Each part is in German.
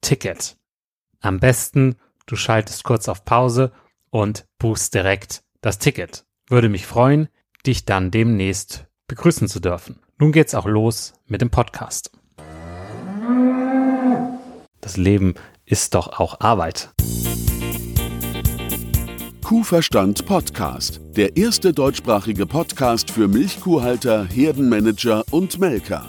Ticket. Am besten, du schaltest kurz auf Pause und buchst direkt das Ticket. Würde mich freuen, dich dann demnächst begrüßen zu dürfen. Nun geht's auch los mit dem Podcast. Das Leben ist doch auch Arbeit. Kuhverstand Podcast, der erste deutschsprachige Podcast für Milchkuhhalter, Herdenmanager und Melker.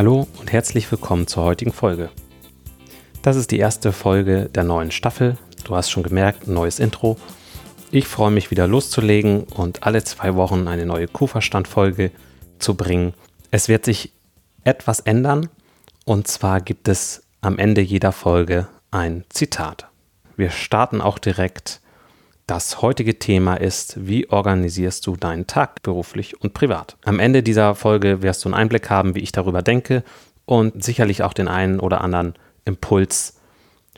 Hallo und herzlich willkommen zur heutigen Folge. Das ist die erste Folge der neuen Staffel. Du hast schon gemerkt, ein neues Intro. Ich freue mich wieder loszulegen und alle zwei Wochen eine neue Kuhverstand-Folge zu bringen. Es wird sich etwas ändern und zwar gibt es am Ende jeder Folge ein Zitat. Wir starten auch direkt das heutige Thema ist, wie organisierst du deinen Tag beruflich und privat? Am Ende dieser Folge wirst du einen Einblick haben, wie ich darüber denke und sicherlich auch den einen oder anderen Impuls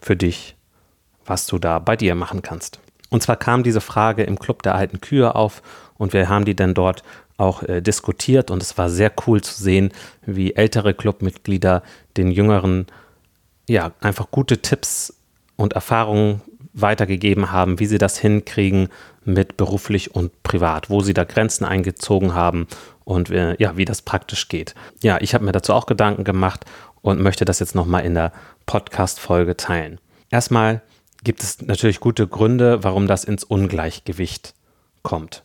für dich, was du da bei dir machen kannst. Und zwar kam diese Frage im Club der alten Kühe auf und wir haben die dann dort auch äh, diskutiert und es war sehr cool zu sehen, wie ältere Clubmitglieder den jüngeren ja einfach gute Tipps und Erfahrungen weitergegeben haben, wie sie das hinkriegen mit beruflich und privat, wo sie da Grenzen eingezogen haben und äh, ja, wie das praktisch geht. Ja, ich habe mir dazu auch Gedanken gemacht und möchte das jetzt nochmal in der Podcast-Folge teilen. Erstmal gibt es natürlich gute Gründe, warum das ins Ungleichgewicht kommt.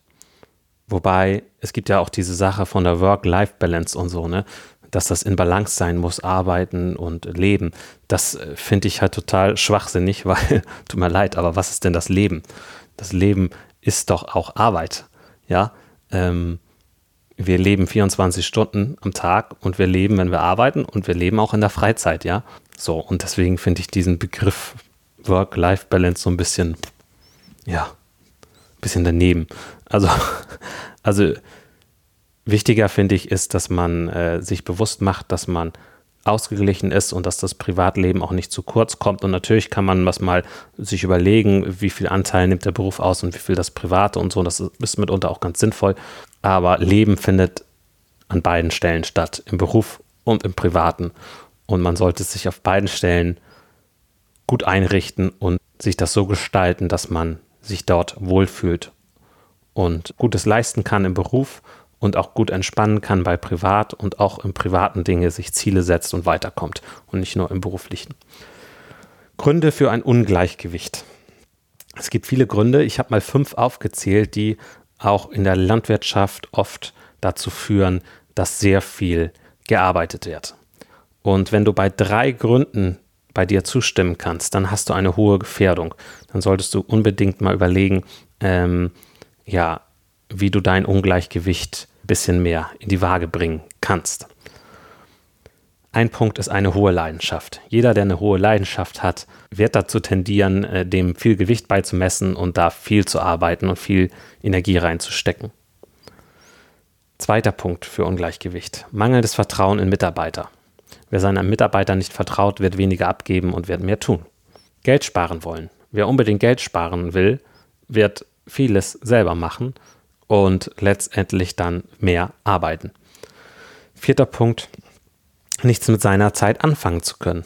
Wobei es gibt ja auch diese Sache von der Work-Life-Balance und so, ne? Dass das in Balance sein muss, arbeiten und leben. Das äh, finde ich halt total schwachsinnig, weil, tut mir leid, aber was ist denn das Leben? Das Leben ist doch auch Arbeit. Ja, ähm, wir leben 24 Stunden am Tag und wir leben, wenn wir arbeiten und wir leben auch in der Freizeit, ja. So, und deswegen finde ich diesen Begriff Work-Life-Balance so ein bisschen, ja, bisschen daneben. Also, also wichtiger finde ich ist, dass man äh, sich bewusst macht, dass man ausgeglichen ist und dass das Privatleben auch nicht zu kurz kommt. Und natürlich kann man was mal sich überlegen, wie viel Anteil nimmt der Beruf aus und wie viel das Private und so. Das ist mitunter auch ganz sinnvoll. Aber Leben findet an beiden Stellen statt, im Beruf und im Privaten. Und man sollte sich auf beiden Stellen gut einrichten und sich das so gestalten, dass man sich dort wohlfühlt und Gutes leisten kann im Beruf und auch gut entspannen kann bei Privat und auch im privaten Dinge sich Ziele setzt und weiterkommt und nicht nur im beruflichen. Gründe für ein Ungleichgewicht. Es gibt viele Gründe. Ich habe mal fünf aufgezählt, die auch in der Landwirtschaft oft dazu führen, dass sehr viel gearbeitet wird. Und wenn du bei drei Gründen bei dir zustimmen kannst, dann hast du eine hohe Gefährdung. Dann solltest du unbedingt mal überlegen, ähm, ja, wie du dein Ungleichgewicht ein bisschen mehr in die Waage bringen kannst. Ein Punkt ist eine hohe Leidenschaft. Jeder, der eine hohe Leidenschaft hat, wird dazu tendieren, äh, dem viel Gewicht beizumessen und da viel zu arbeiten und viel Energie reinzustecken. Zweiter Punkt für Ungleichgewicht. Mangelndes Vertrauen in Mitarbeiter. Wer seinen Mitarbeitern nicht vertraut, wird weniger abgeben und wird mehr tun. Geld sparen wollen. Wer unbedingt Geld sparen will, wird vieles selber machen und letztendlich dann mehr arbeiten. Vierter Punkt, nichts mit seiner Zeit anfangen zu können.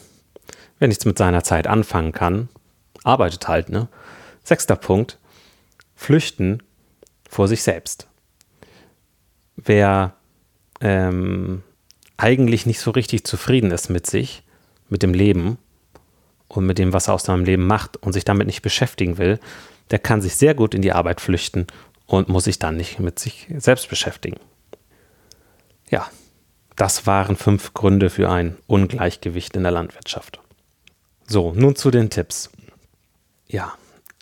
Wer nichts mit seiner Zeit anfangen kann, arbeitet halt, ne? Sechster Punkt, flüchten vor sich selbst. Wer ähm, eigentlich nicht so richtig zufrieden ist mit sich, mit dem Leben und mit dem, was er aus seinem Leben macht und sich damit nicht beschäftigen will, der kann sich sehr gut in die Arbeit flüchten und muss sich dann nicht mit sich selbst beschäftigen. Ja, das waren fünf Gründe für ein Ungleichgewicht in der Landwirtschaft. So, nun zu den Tipps. Ja,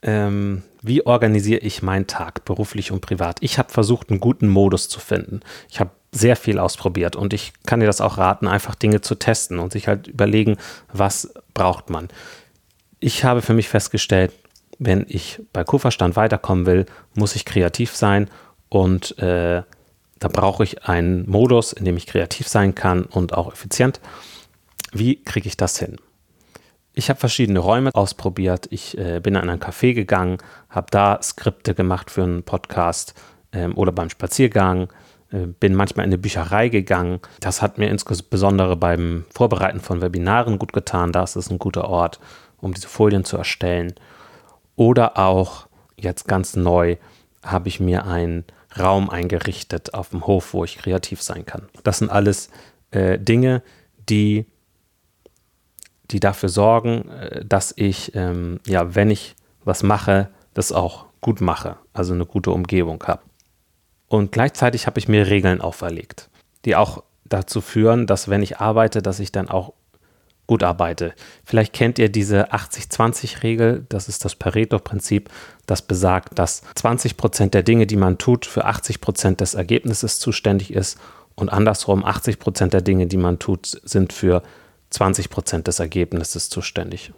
ähm, wie organisiere ich meinen Tag beruflich und privat? Ich habe versucht, einen guten Modus zu finden. Ich habe sehr viel ausprobiert und ich kann dir das auch raten, einfach Dinge zu testen und sich halt überlegen, was braucht man. Ich habe für mich festgestellt, wenn ich bei Kupferstand weiterkommen will, muss ich kreativ sein und äh, da brauche ich einen Modus, in dem ich kreativ sein kann und auch effizient. Wie kriege ich das hin? Ich habe verschiedene Räume ausprobiert. Ich äh, bin an ein Café gegangen, habe da Skripte gemacht für einen Podcast ähm, oder beim Spaziergang. Äh, bin manchmal in eine Bücherei gegangen. Das hat mir insbesondere beim Vorbereiten von Webinaren gut getan. Da ist es ein guter Ort, um diese Folien zu erstellen. Oder auch jetzt ganz neu habe ich mir einen Raum eingerichtet auf dem Hof, wo ich kreativ sein kann. Das sind alles äh, Dinge, die, die dafür sorgen, äh, dass ich, ähm, ja, wenn ich was mache, das auch gut mache, also eine gute Umgebung habe. Und gleichzeitig habe ich mir Regeln auferlegt, die auch dazu führen, dass wenn ich arbeite, dass ich dann auch gut arbeite. Vielleicht kennt ihr diese 80-20-Regel, das ist das Pareto-Prinzip, das besagt, dass 20 Prozent der Dinge, die man tut, für 80 Prozent des Ergebnisses zuständig ist und andersrum 80 Prozent der Dinge, die man tut, sind für 20 Prozent des Ergebnisses zuständig.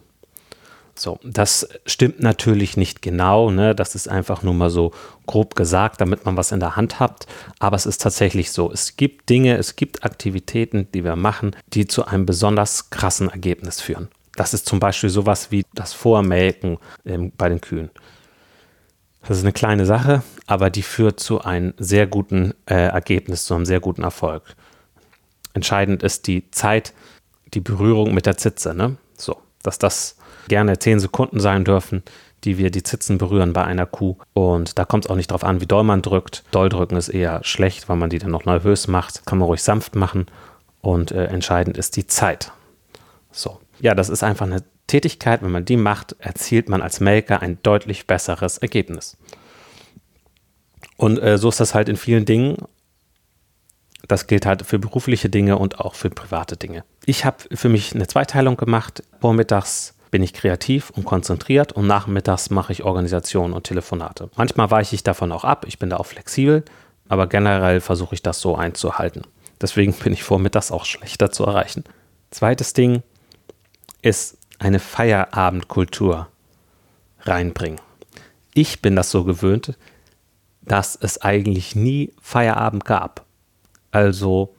So, das stimmt natürlich nicht genau, ne? das ist einfach nur mal so grob gesagt, damit man was in der Hand hat, aber es ist tatsächlich so, es gibt Dinge, es gibt Aktivitäten, die wir machen, die zu einem besonders krassen Ergebnis führen. Das ist zum Beispiel sowas wie das Vormelken ähm, bei den Kühen. Das ist eine kleine Sache, aber die führt zu einem sehr guten äh, Ergebnis, zu einem sehr guten Erfolg. Entscheidend ist die Zeit, die Berührung mit der Zitze, ne? So, dass das gerne 10 Sekunden sein dürfen, die wir die Zitzen berühren bei einer Kuh. Und da kommt es auch nicht darauf an, wie doll man drückt. Doll drücken ist eher schlecht, weil man die dann noch nervös macht. Kann man ruhig sanft machen. Und äh, entscheidend ist die Zeit. So. Ja, das ist einfach eine Tätigkeit. Wenn man die macht, erzielt man als Melker ein deutlich besseres Ergebnis. Und äh, so ist das halt in vielen Dingen. Das gilt halt für berufliche Dinge und auch für private Dinge. Ich habe für mich eine Zweiteilung gemacht. Vormittags bin ich kreativ und konzentriert und nachmittags mache ich Organisation und Telefonate. Manchmal weiche ich davon auch ab, ich bin da auch flexibel, aber generell versuche ich das so einzuhalten. Deswegen bin ich vormittags auch schlechter zu erreichen. Zweites Ding ist eine Feierabendkultur reinbringen. ich bin das so gewöhnt, dass es eigentlich nie Feierabend gab. Also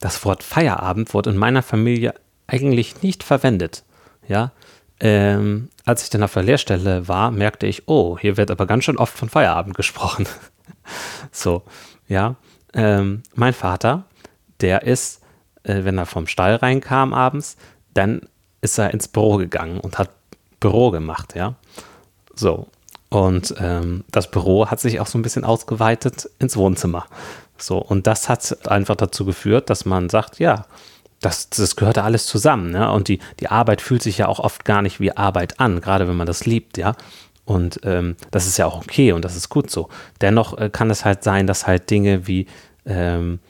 das Wort Feierabend wurde in meiner Familie eigentlich nicht verwendet. Ja, ähm, als ich dann auf der Lehrstelle war, merkte ich, oh, hier wird aber ganz schön oft von Feierabend gesprochen. so, ja. Ähm, mein Vater, der ist, äh, wenn er vom Stall reinkam abends, dann ist er ins Büro gegangen und hat Büro gemacht, ja. So. Und ähm, das Büro hat sich auch so ein bisschen ausgeweitet ins Wohnzimmer. So, und das hat einfach dazu geführt, dass man sagt, ja, das, das gehört da alles zusammen, ne? Und die, die Arbeit fühlt sich ja auch oft gar nicht wie Arbeit an, gerade wenn man das liebt, ja. Und ähm, das ist ja auch okay und das ist gut so. Dennoch äh, kann es halt sein, dass halt Dinge wie ähm,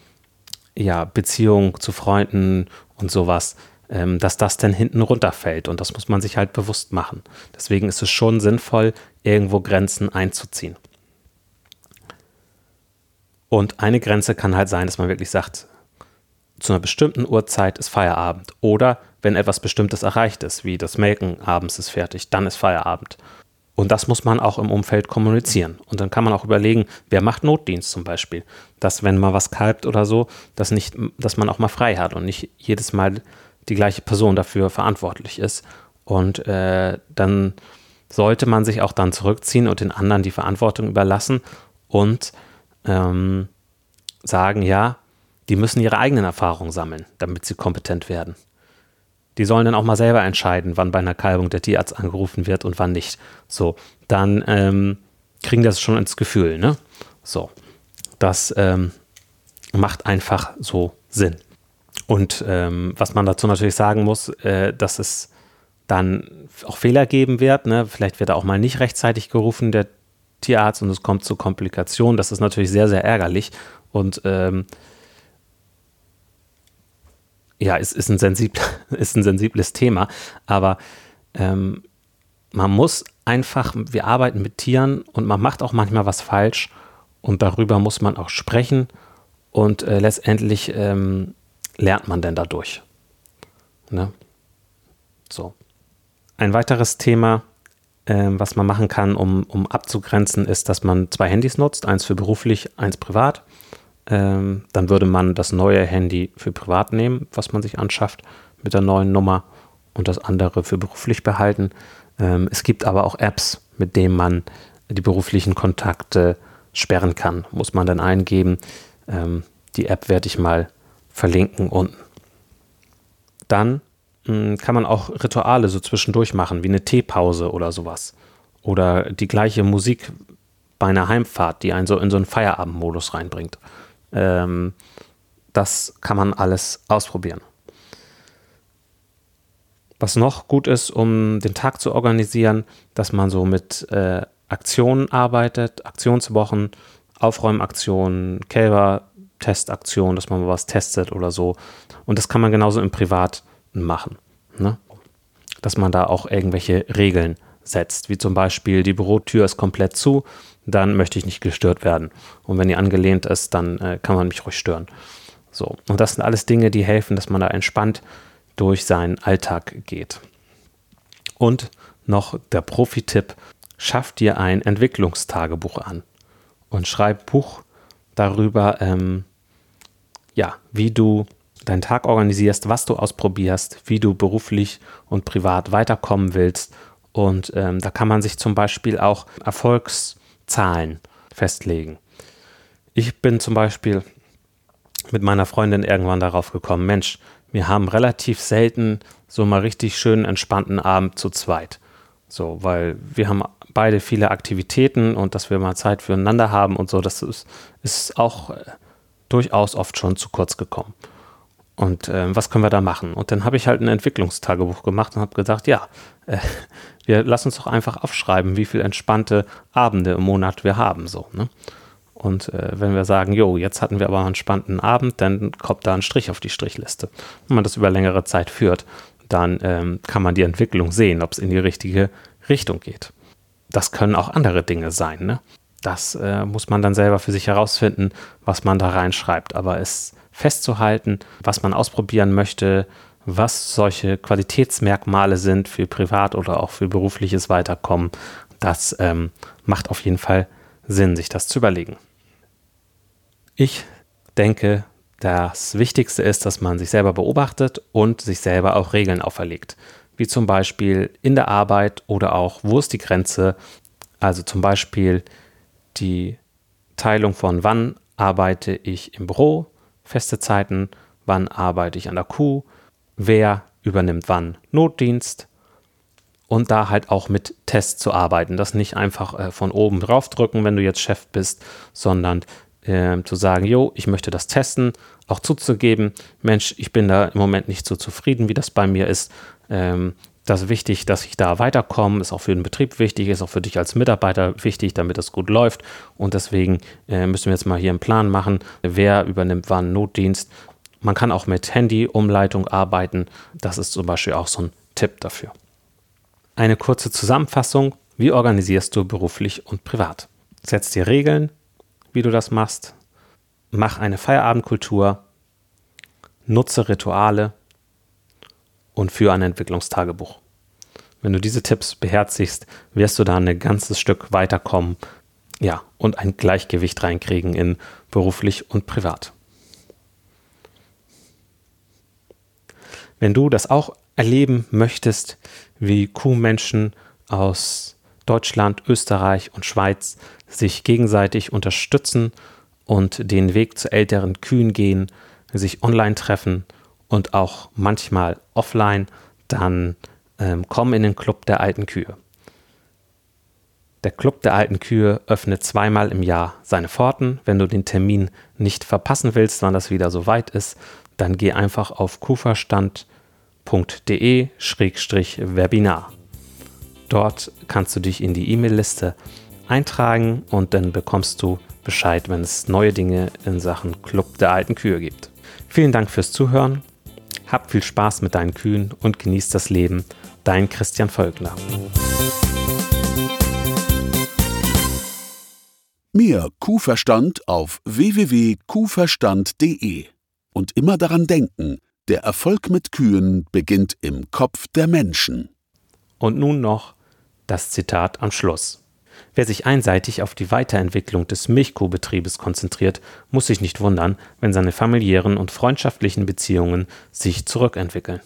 ja, Beziehung zu Freunden und sowas, ähm, dass das dann hinten runterfällt. Und das muss man sich halt bewusst machen. Deswegen ist es schon sinnvoll, irgendwo Grenzen einzuziehen. Und eine Grenze kann halt sein, dass man wirklich sagt, zu einer bestimmten Uhrzeit ist Feierabend. Oder wenn etwas Bestimmtes erreicht ist, wie das Melken abends ist fertig, dann ist Feierabend. Und das muss man auch im Umfeld kommunizieren. Und dann kann man auch überlegen, wer macht Notdienst zum Beispiel. Dass, wenn mal was kalbt oder so, dass, nicht, dass man auch mal frei hat und nicht jedes Mal die gleiche Person dafür verantwortlich ist. Und äh, dann sollte man sich auch dann zurückziehen und den anderen die Verantwortung überlassen und ähm, sagen, ja, die müssen ihre eigenen Erfahrungen sammeln, damit sie kompetent werden. Die sollen dann auch mal selber entscheiden, wann bei einer Kalbung der Tierarzt angerufen wird und wann nicht. So, dann ähm, kriegen das schon ins Gefühl, ne? So, das ähm, macht einfach so Sinn. Und ähm, was man dazu natürlich sagen muss, äh, dass es dann auch Fehler geben wird. Ne? Vielleicht wird er auch mal nicht rechtzeitig gerufen, der Tierarzt, und es kommt zu Komplikationen. Das ist natürlich sehr, sehr ärgerlich. Und ähm, ja, es ist ein, sensibl ist ein sensibles Thema, aber ähm, man muss einfach, wir arbeiten mit Tieren und man macht auch manchmal was falsch und darüber muss man auch sprechen und äh, letztendlich ähm, lernt man denn dadurch. Ne? So. Ein weiteres Thema, äh, was man machen kann, um, um abzugrenzen, ist, dass man zwei Handys nutzt, eins für beruflich, eins privat. Ähm, dann würde man das neue Handy für privat nehmen, was man sich anschafft mit der neuen Nummer und das andere für beruflich behalten. Ähm, es gibt aber auch Apps, mit denen man die beruflichen Kontakte sperren kann. Muss man dann eingeben. Ähm, die App werde ich mal verlinken unten. Dann mh, hm, kann man auch Rituale so zwischendurch machen, wie eine Teepause oder sowas. Oder die gleiche Musik bei einer Heimfahrt, die einen so in so einen Feierabendmodus reinbringt. Ähm, das kann man alles ausprobieren. Was noch gut ist, um den Tag zu organisieren, dass man so mit äh, Aktionen arbeitet, Aktionswochen, Aufräumaktionen, Kälber-Testaktionen, dass man was testet oder so. Und das kann man genauso im Privat machen. Ne? Dass man da auch irgendwelche Regeln setzt, wie zum Beispiel die Bürotür ist komplett zu, dann möchte ich nicht gestört werden. Und wenn die angelehnt ist, dann äh, kann man mich ruhig stören. So. Und das sind alles Dinge, die helfen, dass man da entspannt durch seinen Alltag geht. Und noch der Profi-Tipp: Schaff dir ein Entwicklungstagebuch an und schreib Buch darüber, ähm, ja, wie du deinen Tag organisierst, was du ausprobierst, wie du beruflich und privat weiterkommen willst. Und ähm, da kann man sich zum Beispiel auch Erfolgs- Zahlen festlegen. Ich bin zum Beispiel mit meiner Freundin irgendwann darauf gekommen, Mensch, wir haben relativ selten so mal richtig schönen, entspannten Abend zu zweit. So, weil wir haben beide viele Aktivitäten und dass wir mal Zeit füreinander haben und so, das ist, ist auch äh, durchaus oft schon zu kurz gekommen. Und äh, was können wir da machen? Und dann habe ich halt ein Entwicklungstagebuch gemacht und habe gesagt, ja, äh, wir lassen uns doch einfach aufschreiben, wie viele entspannte Abende im Monat wir haben. So, ne? Und äh, wenn wir sagen, jo, jetzt hatten wir aber einen entspannten Abend, dann kommt da ein Strich auf die Strichliste. Wenn man das über längere Zeit führt, dann ähm, kann man die Entwicklung sehen, ob es in die richtige Richtung geht. Das können auch andere Dinge sein. Ne? Das äh, muss man dann selber für sich herausfinden, was man da reinschreibt. Aber es festzuhalten, was man ausprobieren möchte, was solche Qualitätsmerkmale sind für privat oder auch für berufliches Weiterkommen, Das ähm, macht auf jeden Fall Sinn, sich das zu überlegen. Ich denke, das Wichtigste ist, dass man sich selber beobachtet und sich selber auch Regeln auferlegt. Wie zum Beispiel in der Arbeit oder auch, wo ist die Grenze? Also zum Beispiel die Teilung von wann arbeite ich im Büro, feste Zeiten, wann arbeite ich an der Kuh, wer übernimmt wann Notdienst und da halt auch mit Tests zu arbeiten. Das nicht einfach äh, von oben draufdrücken, wenn du jetzt Chef bist, sondern äh, zu sagen, jo, ich möchte das testen, auch zuzugeben, Mensch, ich bin da im Moment nicht so zufrieden, wie das bei mir ist. Ähm, das ist wichtig, dass ich da weiterkomme, ist auch für den Betrieb wichtig, ist auch für dich als Mitarbeiter wichtig, damit es gut läuft. Und deswegen äh, müssen wir jetzt mal hier einen Plan machen, wer übernimmt wann Notdienst. Man kann auch mit Handy-Umleitung arbeiten. Das ist zum Beispiel auch so ein Tipp dafür. Eine kurze Zusammenfassung. Wie organisierst du beruflich und privat? Setz dir Regeln, wie du das machst. Mach eine Feierabendkultur. Nutze Rituale und führe ein Entwicklungstagebuch. Wenn du diese Tipps beherzigst, wirst du da ein ganzes Stück weiterkommen, ja, und ein Gleichgewicht reinkriegen in beruflich und privat. Wenn du das auch erleben möchtest, wie Kuhmenschen aus Deutschland, Österreich und Schweiz sich gegenseitig unterstützen und den Weg zu älteren Kühen gehen, sich online treffen und auch manchmal offline, dann ähm, komm in den Club der alten Kühe. Der Club der alten Kühe öffnet zweimal im Jahr seine Pforten. Wenn du den Termin nicht verpassen willst, wann das wieder soweit ist, dann geh einfach auf kuferstand.de-webinar. Dort kannst du dich in die E-Mail-Liste eintragen und dann bekommst du Bescheid, wenn es neue Dinge in Sachen Club der alten Kühe gibt. Vielen Dank fürs Zuhören. Hab viel Spaß mit deinen Kühen und genieß das Leben. Dein Christian Völkner. Mehr Kuhverstand auf www.kuhverstand.de. Und immer daran denken, der Erfolg mit Kühen beginnt im Kopf der Menschen. Und nun noch das Zitat am Schluss. Wer sich einseitig auf die Weiterentwicklung des Milchkuhbetriebes konzentriert, muss sich nicht wundern, wenn seine familiären und freundschaftlichen Beziehungen sich zurückentwickeln